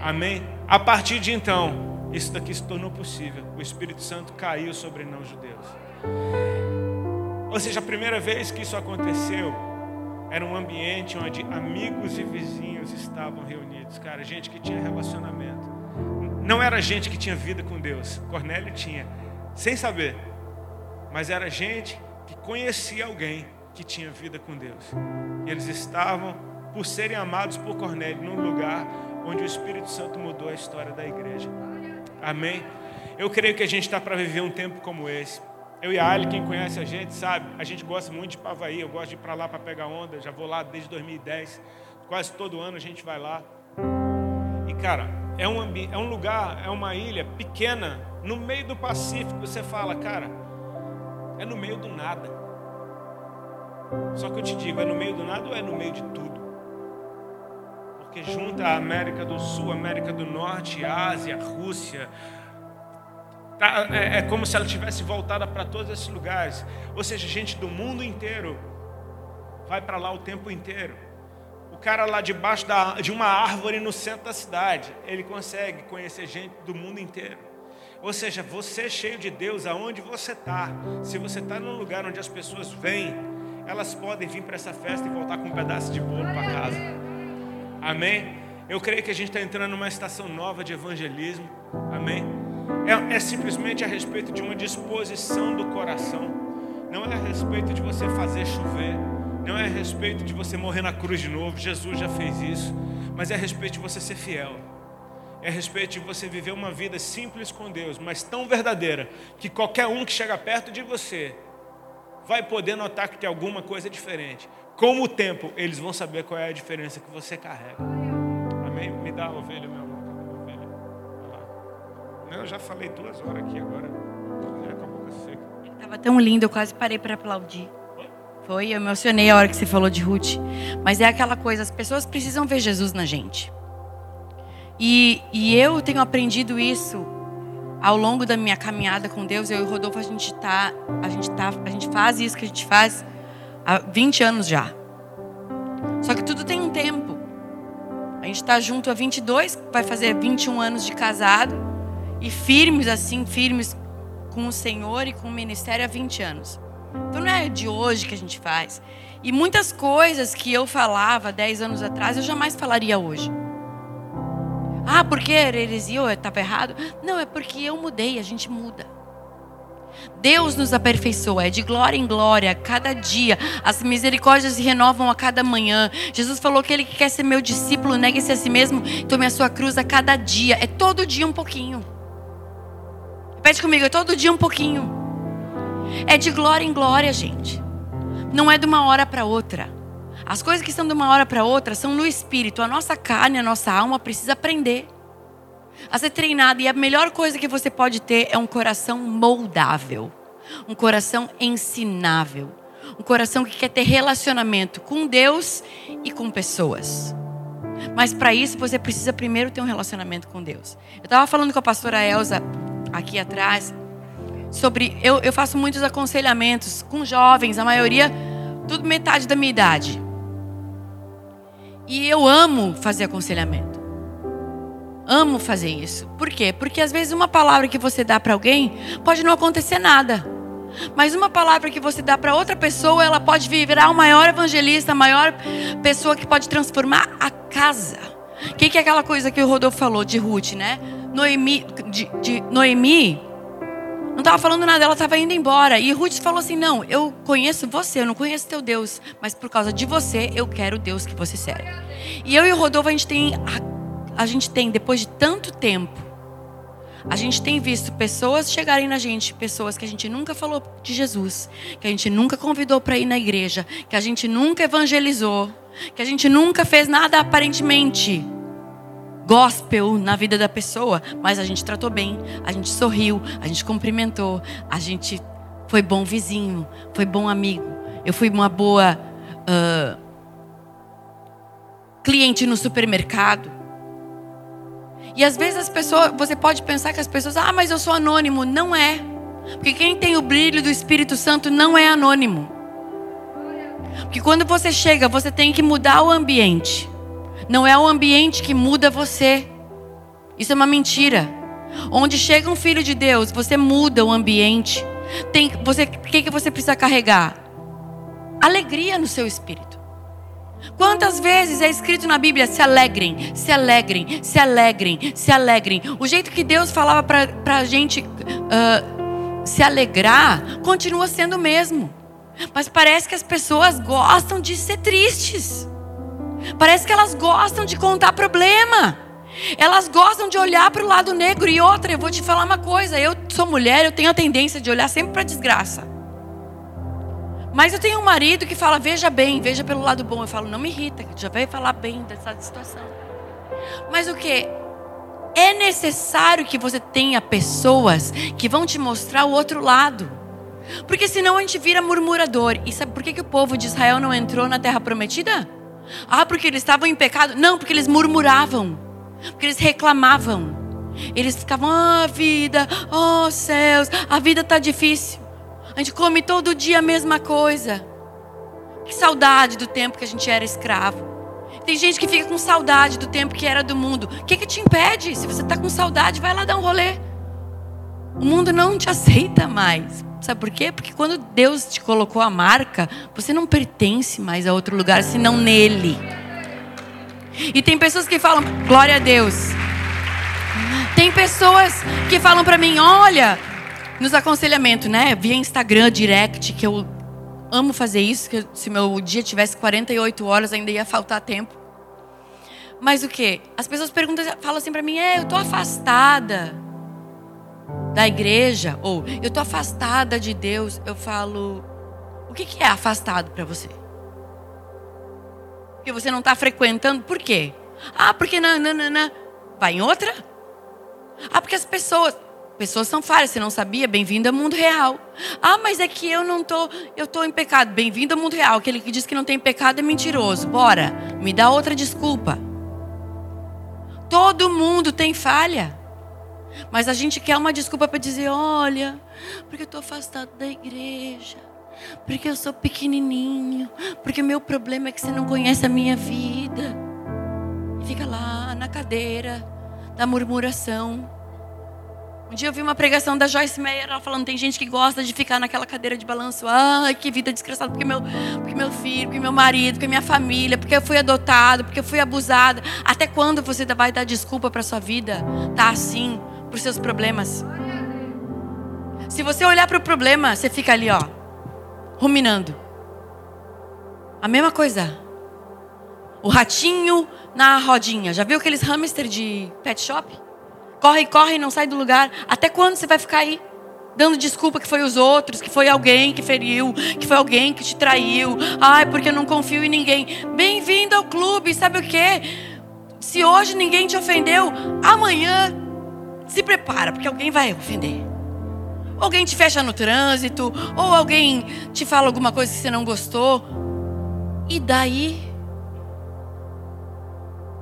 Amém? A partir de então, isso daqui se tornou possível. O Espírito Santo caiu sobre não-judeus. Ou seja, a primeira vez que isso aconteceu era um ambiente onde amigos e vizinhos estavam reunidos. Cara, gente que tinha relacionamento. Não era gente que tinha vida com Deus. Cornélio tinha, sem saber. Mas era gente que conhecia alguém que tinha vida com Deus. E eles estavam, por serem amados por Cornélio, num lugar onde o Espírito Santo mudou a história da igreja. Amém? Eu creio que a gente está para viver um tempo como esse. Eu e a Ali, quem conhece a gente, sabe, a gente gosta muito de Pavaí, eu gosto de ir para lá para pegar onda, já vou lá desde 2010, quase todo ano a gente vai lá. E cara, é um, é um lugar, é uma ilha pequena, no meio do Pacífico, você fala, cara, é no meio do nada. Só que eu te digo, é no meio do nada ou é no meio de tudo? Porque junta a América do Sul, América do Norte, Ásia, Rússia, Tá, é, é, como se ela tivesse voltada para todos esses lugares. Ou seja, gente do mundo inteiro vai para lá o tempo inteiro. O cara lá debaixo da, de uma árvore no centro da cidade, ele consegue conhecer gente do mundo inteiro. Ou seja, você é cheio de Deus aonde você está. Se você está num lugar onde as pessoas vêm, elas podem vir para essa festa e voltar com um pedaço de bolo para casa. Amém? Eu creio que a gente está entrando numa estação nova de evangelismo. Amém? É, é simplesmente a respeito de uma disposição do coração. Não é a respeito de você fazer chover. Não é a respeito de você morrer na cruz de novo. Jesus já fez isso. Mas é a respeito de você ser fiel. É a respeito de você viver uma vida simples com Deus, mas tão verdadeira que qualquer um que chega perto de você vai poder notar que tem alguma coisa diferente. Com o tempo, eles vão saber qual é a diferença que você carrega. Amém? Me dá a ovelha, meu amor. Eu já falei duas horas aqui agora. Já com a boca seca. Estava tão lindo, eu quase parei para aplaudir. Foi, eu emocionei a hora que você falou de Ruth. Mas é aquela coisa, as pessoas precisam ver Jesus na gente. E, e eu tenho aprendido isso ao longo da minha caminhada com Deus. Eu e o Rodolfo, a gente, tá, a, gente tá, a gente faz isso que a gente faz há 20 anos já. Só que tudo tem um tempo. A gente está junto há 22, vai fazer 21 anos de casado e firmes assim, firmes com o Senhor e com o ministério há 20 anos. Então não é de hoje que a gente faz. E muitas coisas que eu falava 10 anos atrás, eu jamais falaria hoje. Ah, porque heresia, eu estava errado? Não, é porque eu mudei, a gente muda. Deus nos aperfeiçoa, é de glória em glória, cada dia. As misericórdias se renovam a cada manhã. Jesus falou que ele que quer ser meu discípulo, negue-se a si mesmo, tome a sua cruz a cada dia. É todo dia um pouquinho. Repete comigo, é todo dia um pouquinho. É de glória em glória, gente. Não é de uma hora para outra. As coisas que estão de uma hora para outra são no espírito. A nossa carne, a nossa alma precisa aprender a ser treinada. E a melhor coisa que você pode ter é um coração moldável, um coração ensinável, Um coração que quer ter relacionamento com Deus e com pessoas. Mas para isso você precisa primeiro ter um relacionamento com Deus. Eu estava falando com a pastora Elza aqui atrás sobre. Eu, eu faço muitos aconselhamentos com jovens, a maioria, tudo metade da minha idade. E eu amo fazer aconselhamento. Amo fazer isso. Por quê? Porque às vezes uma palavra que você dá para alguém pode não acontecer nada. Mas uma palavra que você dá para outra pessoa, ela pode virar o maior evangelista, a maior pessoa que pode transformar a casa. O que, que, é aquela coisa que o Rodolfo falou de Ruth, né? Noemi, de, de Noemi não estava falando nada, ela estava indo embora. E Ruth falou assim: Não, eu conheço você, eu não conheço teu Deus, mas por causa de você, eu quero o Deus que você serve. E eu e o Rodolfo, a gente tem, a, a gente tem, depois de tanto tempo, a gente tem visto pessoas chegarem na gente, pessoas que a gente nunca falou de Jesus, que a gente nunca convidou para ir na igreja, que a gente nunca evangelizou, que a gente nunca fez nada aparentemente gospel na vida da pessoa, mas a gente tratou bem, a gente sorriu, a gente cumprimentou, a gente foi bom vizinho, foi bom amigo. Eu fui uma boa uh, cliente no supermercado. E às vezes as pessoas, você pode pensar que as pessoas, ah, mas eu sou anônimo. Não é. Porque quem tem o brilho do Espírito Santo não é anônimo. Porque quando você chega, você tem que mudar o ambiente. Não é o ambiente que muda você. Isso é uma mentira. Onde chega um filho de Deus, você muda o ambiente. Tem, você, o que, que você precisa carregar? Alegria no seu espírito. Quantas vezes é escrito na Bíblia: se alegrem, se alegrem, se alegrem, se alegrem. O jeito que Deus falava para a gente uh, se alegrar continua sendo o mesmo. Mas parece que as pessoas gostam de ser tristes. Parece que elas gostam de contar problema. Elas gostam de olhar para o lado negro. E outra, eu vou te falar uma coisa: eu sou mulher, eu tenho a tendência de olhar sempre para a desgraça. Mas eu tenho um marido que fala: veja bem, veja pelo lado bom. Eu falo: não me irrita, já vai falar bem dessa situação. Mas o que? É necessário que você tenha pessoas que vão te mostrar o outro lado. Porque senão a gente vira murmurador. E sabe por que, que o povo de Israel não entrou na terra prometida? Ah, porque eles estavam em pecado? Não, porque eles murmuravam. Porque eles reclamavam. Eles ficavam, ah, vida, oh céus, a vida está difícil. A gente come todo dia a mesma coisa. Que saudade do tempo que a gente era escravo. Tem gente que fica com saudade do tempo que era do mundo. O que, que te impede? Se você está com saudade, vai lá dar um rolê. O mundo não te aceita mais. Sabe por quê? Porque quando Deus te colocou a marca, você não pertence mais a outro lugar senão nele. E tem pessoas que falam, glória a Deus. Tem pessoas que falam para mim, olha, nos aconselhamentos, né? Via Instagram, direct, que eu amo fazer isso, que se meu dia tivesse 48 horas ainda ia faltar tempo. Mas o que? As pessoas perguntam, falam assim para mim, é, eu tô afastada da igreja, ou eu estou afastada de Deus, eu falo: o que, que é afastado para você? Porque você não está frequentando, por quê? Ah, porque não, não, não, não. Vai em outra? Ah, porque as pessoas. Pessoas são falhas, você não sabia? Bem-vindo ao mundo real. Ah, mas é que eu não tô, eu tô em pecado. Bem-vindo ao mundo real. Aquele que diz que não tem pecado é mentiroso. Bora, me dá outra desculpa. Todo mundo tem falha. Mas a gente quer uma desculpa para dizer: olha, porque eu estou afastado da igreja, porque eu sou pequenininho, porque meu problema é que você não conhece a minha vida. E fica lá na cadeira da murmuração. Um dia eu vi uma pregação da Joyce Meyer, ela falando: tem gente que gosta de ficar naquela cadeira de balanço. Ai, que vida desgraçada, porque meu, porque meu filho, porque meu marido, porque minha família, porque eu fui adotado, porque eu fui abusada. Até quando você vai dar desculpa para sua vida? Tá assim para os seus problemas. Se você olhar para o problema, você fica ali, ó, ruminando. A mesma coisa. O ratinho na rodinha. Já viu aqueles hamster de pet shop? Corre, corre, não sai do lugar. Até quando você vai ficar aí? Dando desculpa que foi os outros, que foi alguém que feriu, que foi alguém que te traiu. Ai, porque eu não confio em ninguém. Bem-vindo ao clube, sabe o quê? Se hoje ninguém te ofendeu, amanhã se prepara, porque alguém vai ofender. alguém te fecha no trânsito, ou alguém te fala alguma coisa que você não gostou. E daí?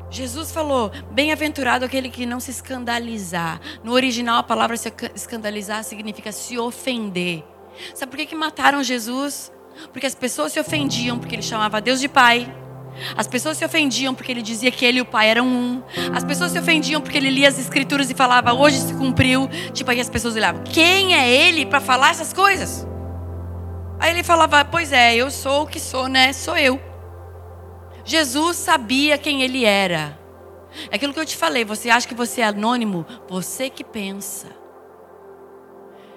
Jesus falou: bem-aventurado aquele que não se escandalizar. No original, a palavra escandalizar significa se ofender. Sabe por que, que mataram Jesus? Porque as pessoas se ofendiam porque ele chamava Deus de Pai. As pessoas se ofendiam porque ele dizia que ele e o pai eram um. As pessoas se ofendiam porque ele lia as escrituras e falava, hoje se cumpriu. Tipo, aí as pessoas olhavam, quem é ele para falar essas coisas? Aí ele falava, pois é, eu sou o que sou, né? Sou eu. Jesus sabia quem ele era. É aquilo que eu te falei, você acha que você é anônimo? Você que pensa.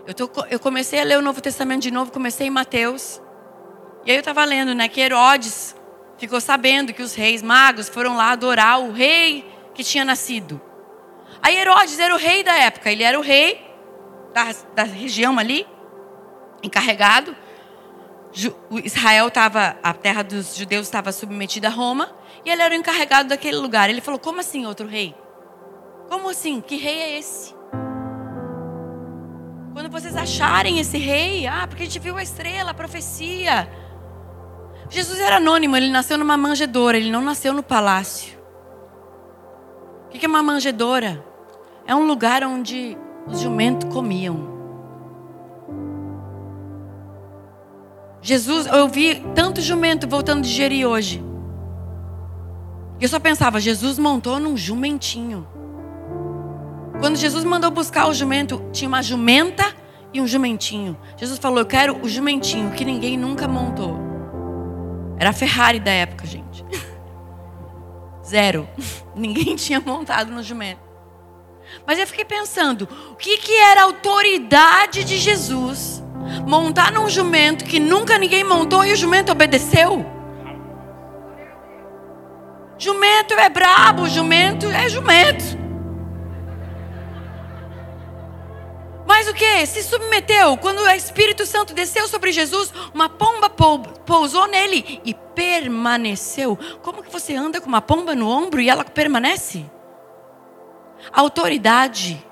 Eu, tô, eu comecei a ler o Novo Testamento de novo, comecei em Mateus. E aí eu estava lendo, né, que Herodes ficou sabendo que os reis magos foram lá adorar o rei que tinha nascido. Aí Herodes era o rei da época, ele era o rei da, da região ali, encarregado. Israel estava, a terra dos judeus estava submetida a Roma, e ele era o encarregado daquele lugar. Ele falou: Como assim, outro rei? Como assim? Que rei é esse? Quando vocês acharem esse rei, ah, porque a gente viu a estrela, a profecia. Jesus era anônimo, ele nasceu numa manjedoura, ele não nasceu no palácio. O que é uma manjedoura? É um lugar onde os jumentos comiam. Jesus, eu vi tanto jumento voltando de Jeri hoje. Eu só pensava, Jesus montou num jumentinho. Quando Jesus mandou buscar o jumento, tinha uma jumenta e um jumentinho. Jesus falou: Eu quero o jumentinho que ninguém nunca montou. Era a Ferrari da época, gente. Zero. *laughs* Ninguém tinha montado no jumento. Mas eu fiquei pensando, o que, que era a autoridade de Jesus montar num jumento que nunca ninguém montou e o jumento obedeceu? Jumento é brabo, jumento é jumento. Mas o que? Se submeteu. Quando o Espírito Santo desceu sobre Jesus, uma pomba pousou nele e permaneceu. Como que você anda com uma pomba no ombro e ela permanece? Autoridade.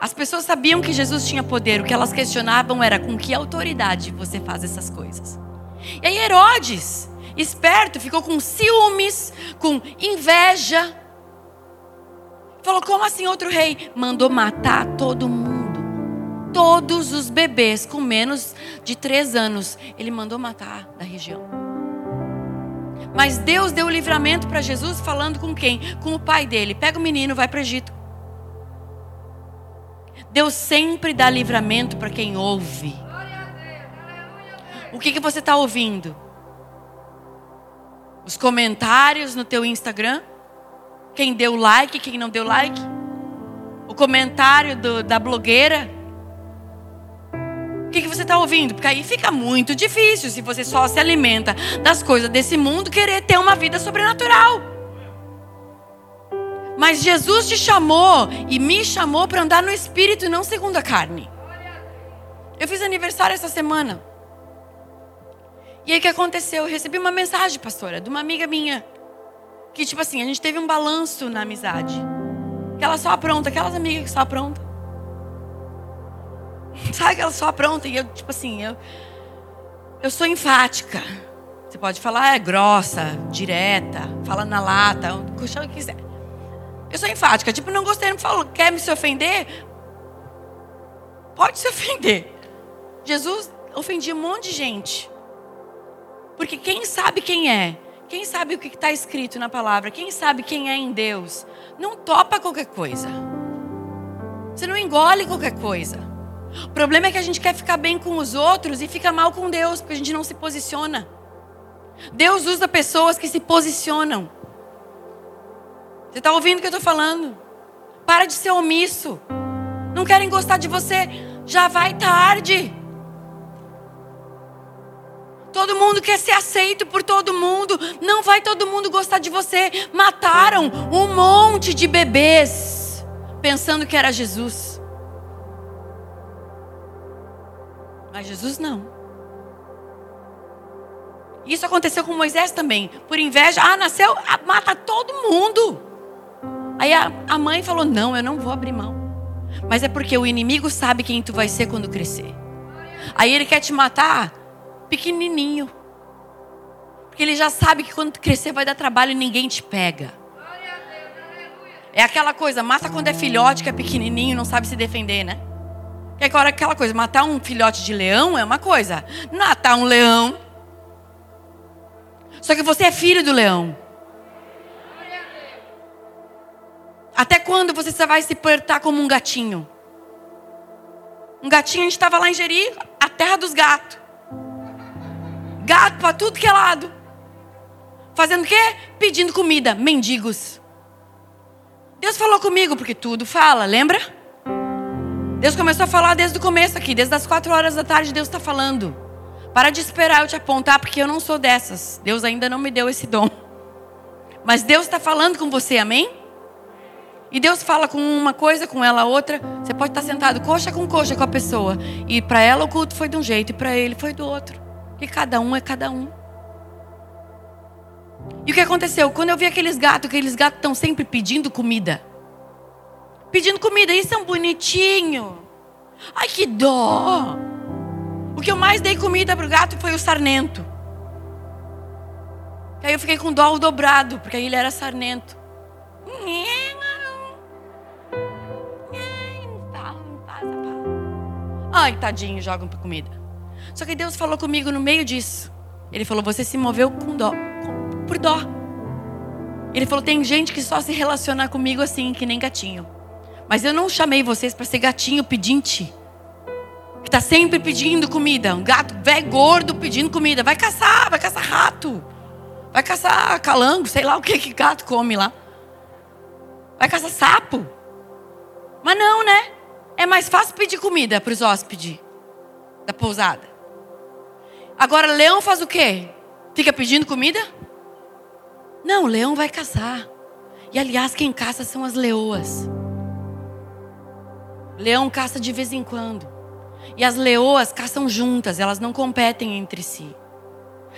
As pessoas sabiam que Jesus tinha poder. O que elas questionavam era com que autoridade você faz essas coisas. E aí Herodes, esperto, ficou com ciúmes, com inveja Falou, como assim outro rei? Mandou matar todo mundo. Todos os bebês com menos de três anos. Ele mandou matar da região. Mas Deus deu o livramento para Jesus falando com quem? Com o pai dele. Pega o menino, vai para o Egito. Deus sempre dá livramento para quem ouve. O que, que você está ouvindo? Os comentários no teu Instagram? Quem deu like, quem não deu like. O comentário do, da blogueira. O que, que você está ouvindo? Porque aí fica muito difícil se você só se alimenta das coisas desse mundo querer ter uma vida sobrenatural. Mas Jesus te chamou e me chamou para andar no espírito e não segundo a carne. Eu fiz aniversário essa semana. E aí o que aconteceu? Eu recebi uma mensagem, pastora, de uma amiga minha que tipo assim, a gente teve um balanço na amizade. Que ela só apronta, aquelas amigas que só apronta. *laughs* Sabe que ela só apronta e eu, tipo assim, eu eu sou enfática. Você pode falar é grossa, direta, fala na lata, o que quiser. Eu sou enfática, tipo, não gostei, não falou, quer me se ofender? Pode se *laughs* ofender. Jesus ofendia um monte de gente. Porque quem sabe quem é, quem sabe o que está escrito na palavra? Quem sabe quem é em Deus? Não topa qualquer coisa. Você não engole qualquer coisa. O problema é que a gente quer ficar bem com os outros e fica mal com Deus, porque a gente não se posiciona. Deus usa pessoas que se posicionam. Você está ouvindo o que eu estou falando? Para de ser omisso. Não querem gostar de você, já vai tarde. Todo mundo quer ser aceito por todo mundo. Não vai todo mundo gostar de você. Mataram um monte de bebês pensando que era Jesus. Mas Jesus não. Isso aconteceu com Moisés também. Por inveja, ah, nasceu, mata todo mundo. Aí a, a mãe falou: Não, eu não vou abrir mão. Mas é porque o inimigo sabe quem tu vai ser quando crescer. Aí ele quer te matar pequenininho. Porque ele já sabe que quando crescer vai dar trabalho e ninguém te pega. É aquela coisa, mata quando é filhote, que é pequenininho, não sabe se defender, né? Que agora aquela coisa, matar um filhote de leão é uma coisa. Matar um leão. Só que você é filho do leão. Até quando você vai se portar como um gatinho? Um gatinho, a gente estava lá em Jeri, a terra dos gatos. Gato para tudo que é lado. Fazendo o quê? Pedindo comida. Mendigos. Deus falou comigo, porque tudo fala, lembra? Deus começou a falar desde o começo aqui, desde as quatro horas da tarde, Deus está falando. Para de esperar eu te apontar, porque eu não sou dessas. Deus ainda não me deu esse dom. Mas Deus está falando com você, amém? E Deus fala com uma coisa, com ela outra. Você pode estar sentado coxa com coxa com a pessoa. E para ela o culto foi de um jeito e para ele foi do outro. E cada um é cada um. E o que aconteceu? Quando eu vi aqueles gatos, aqueles gatos estão sempre pedindo comida. Pedindo comida, isso é um bonitinho. Ai, que dó. O que eu mais dei comida pro gato foi o sarnento. Aí eu fiquei com dó dobrado, porque ele era sarnento. Ai, tadinho, jogam comida. Só que Deus falou comigo no meio disso. Ele falou: Você se moveu com dó, por dó. Ele falou: Tem gente que só se relaciona comigo assim, que nem gatinho. Mas eu não chamei vocês para ser gatinho pedinte. Que está sempre pedindo comida. Um gato velho gordo pedindo comida. Vai caçar, vai caçar rato. Vai caçar calango, sei lá o que que gato come lá. Vai caçar sapo. Mas não, né? É mais fácil pedir comida para os hóspedes da pousada. Agora, leão faz o quê? Fica pedindo comida? Não, o leão vai caçar. E aliás, quem caça são as leoas. Leão caça de vez em quando. E as leoas caçam juntas, elas não competem entre si.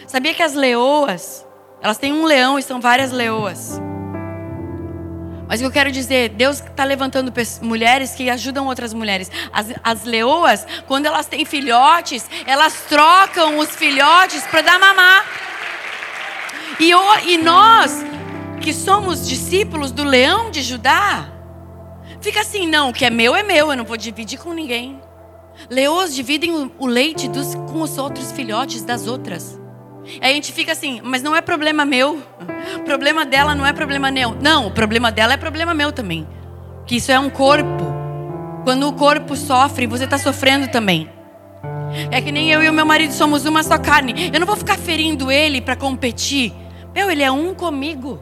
Sabia que as leoas, elas têm um leão e são várias leoas. Mas o que eu quero dizer, Deus está levantando mulheres que ajudam outras mulheres. As, as leoas, quando elas têm filhotes, elas trocam os filhotes para dar mamar. E, e nós, que somos discípulos do leão de Judá, fica assim: não, o que é meu é meu, eu não vou dividir com ninguém. Leoas dividem o, o leite dos, com os outros filhotes das outras. Aí a gente fica assim, mas não é problema meu. Problema dela não é problema meu. Não, o problema dela é problema meu também. Que isso é um corpo. Quando o corpo sofre, você está sofrendo também. É que nem eu e o meu marido somos uma só carne. Eu não vou ficar ferindo ele para competir. Meu, ele é um comigo.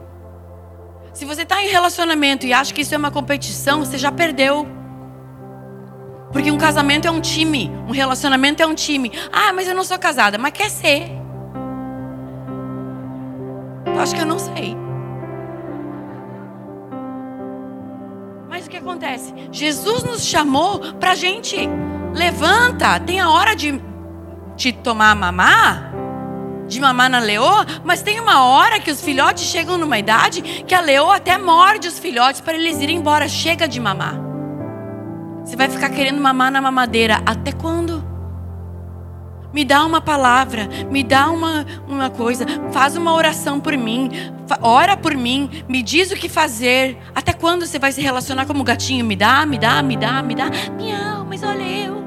Se você está em relacionamento e acha que isso é uma competição, você já perdeu. Porque um casamento é um time, um relacionamento é um time. Ah, mas eu não sou casada, mas quer ser. Eu acho que eu não sei. Mas o que acontece? Jesus nos chamou para gente levanta, tem a hora de te tomar mamar, de mamar na leoa, mas tem uma hora que os filhotes chegam numa idade que a leoa até morde os filhotes para eles irem embora. Chega de mamar. Você vai ficar querendo mamar na mamadeira até quando? Me dá uma palavra, me dá uma, uma coisa, faz uma oração por mim, ora por mim, me diz o que fazer. Até quando você vai se relacionar como gatinho? Me dá, me dá, me dá, me dá. Miau, mas olha eu,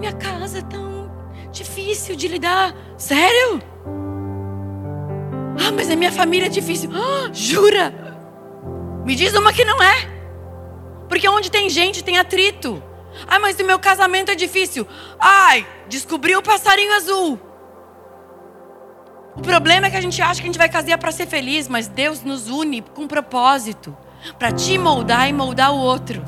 minha casa é tão difícil de lidar. Sério? Ah, mas a minha família é difícil. Ah, jura? Me diz uma que não é. Porque onde tem gente tem atrito. Ah, mas o meu casamento é difícil. Ai, descobri o passarinho azul. O problema é que a gente acha que a gente vai casar para ser feliz, mas Deus nos une com um propósito para te moldar e moldar o outro.